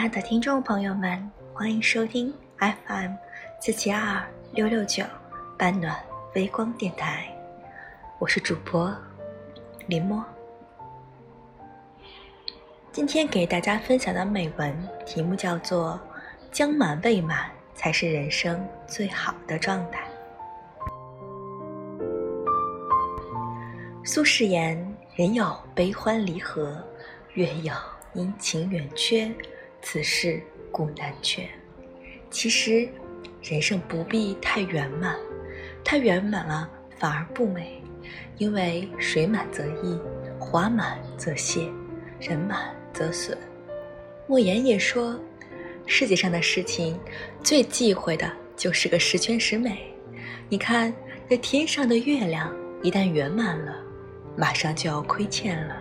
亲爱的听众朋友们，欢迎收听 FM 四七二六六九半暖微光电台，我是主播林墨。今天给大家分享的美文题目叫做“将满未满才是人生最好的状态”。苏轼言：“人有悲欢离合，月有阴晴圆缺。”此事古难全。其实，人生不必太圆满，太圆满了反而不美。因为水满则溢，花满则谢，人满则损。莫言也说，世界上的事情最忌讳的就是个十全十美。你看，这天上的月亮一旦圆满了，马上就要亏欠了；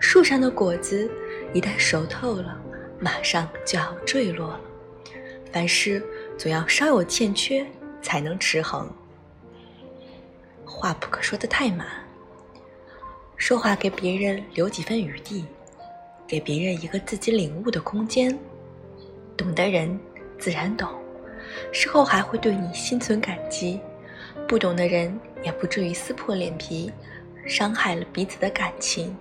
树上的果子一旦熟透了。马上就要坠落了。凡事总要稍有欠缺，才能持衡。话不可说的太满，说话给别人留几分余地，给别人一个自己领悟的空间。懂的人自然懂，事后还会对你心存感激；不懂的人也不至于撕破脸皮，伤害了彼此的感情。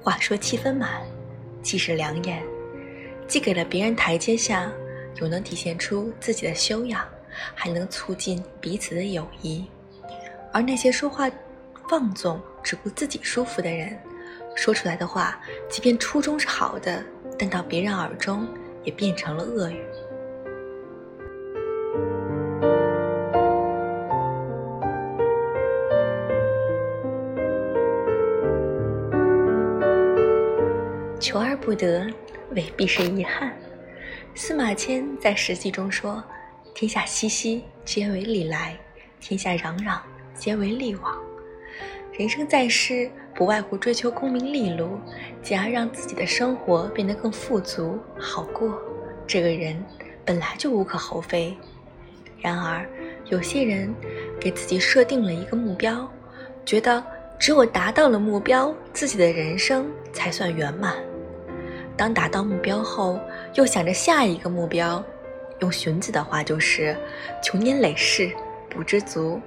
话说七分满，即是良言。既给了别人台阶下，又能体现出自己的修养，还能促进彼此的友谊。而那些说话放纵、只顾自己舒服的人，说出来的话，即便初衷是好的，但到别人耳中也变成了恶语。求而不得。未必是遗憾。司马迁在《史记》中说：“天下熙熙，皆为利来；天下攘攘，皆为利往。”人生在世，不外乎追求功名利禄，进而让自己的生活变得更富足好过。这个人本来就无可厚非。然而，有些人给自己设定了一个目标，觉得只有达到了目标，自己的人生才算圆满。当达到目标后，又想着下一个目标，用荀子的话就是“穷年累世不知足”。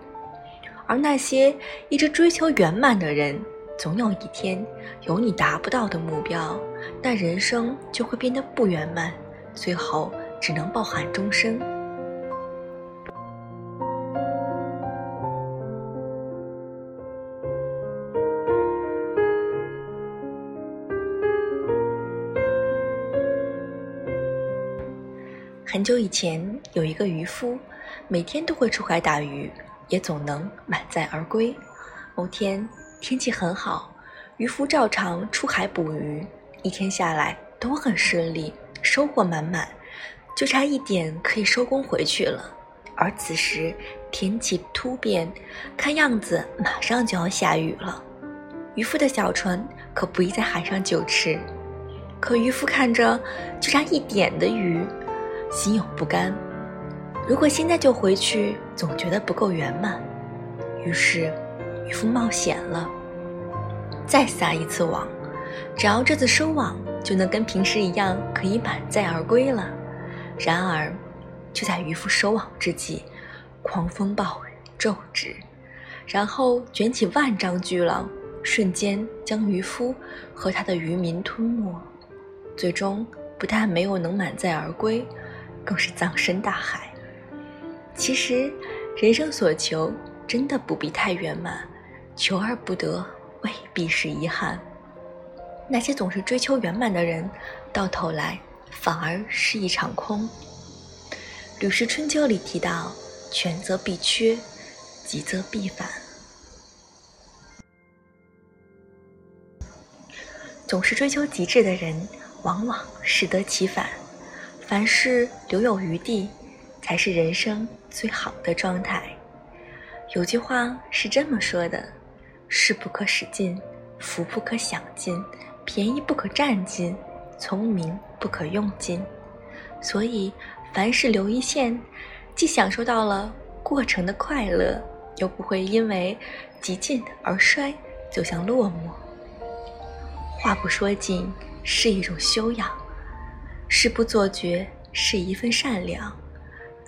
而那些一直追求圆满的人，总有一天有你达不到的目标，那人生就会变得不圆满，最后只能抱憾终生。很久以前，有一个渔夫，每天都会出海打鱼，也总能满载而归。某天天气很好，渔夫照常出海捕鱼，一天下来都很顺利，收获满满，就差一点可以收工回去了。而此时天气突变，看样子马上就要下雨了。渔夫的小船可不宜在海上久持，可渔夫看着就差一点的鱼。心有不甘，如果现在就回去，总觉得不够圆满。于是，渔夫冒险了，再撒一次网，只要这次收网，就能跟平时一样，可以满载而归了。然而，就在渔夫收网之际，狂风暴雨骤至，然后卷起万丈巨浪，瞬间将渔夫和他的渔民吞没。最终，不但没有能满载而归。更是葬身大海。其实，人生所求真的不必太圆满，求而不得未必是遗憾。那些总是追求圆满的人，到头来反而是一场空。《吕氏春秋》里提到：“权则必缺，急则必反。”总是追求极致的人，往往适得其反。凡事留有余地，才是人生最好的状态。有句话是这么说的：“势不可使尽，福不可享尽，便宜不可占尽，聪明不可用尽。”所以，凡事留一线，既享受到了过程的快乐，又不会因为极尽而衰，走向落寞。话不说尽是一种修养。事不做绝是一份善良，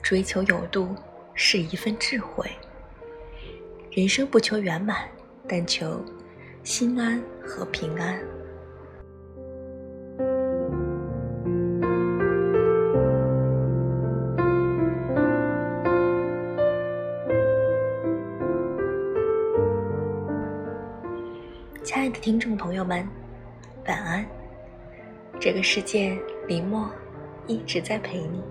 追求有度是一份智慧。人生不求圆满，但求心安和平安。亲爱的听众朋友们，晚安。这个世界，林默一直在陪你。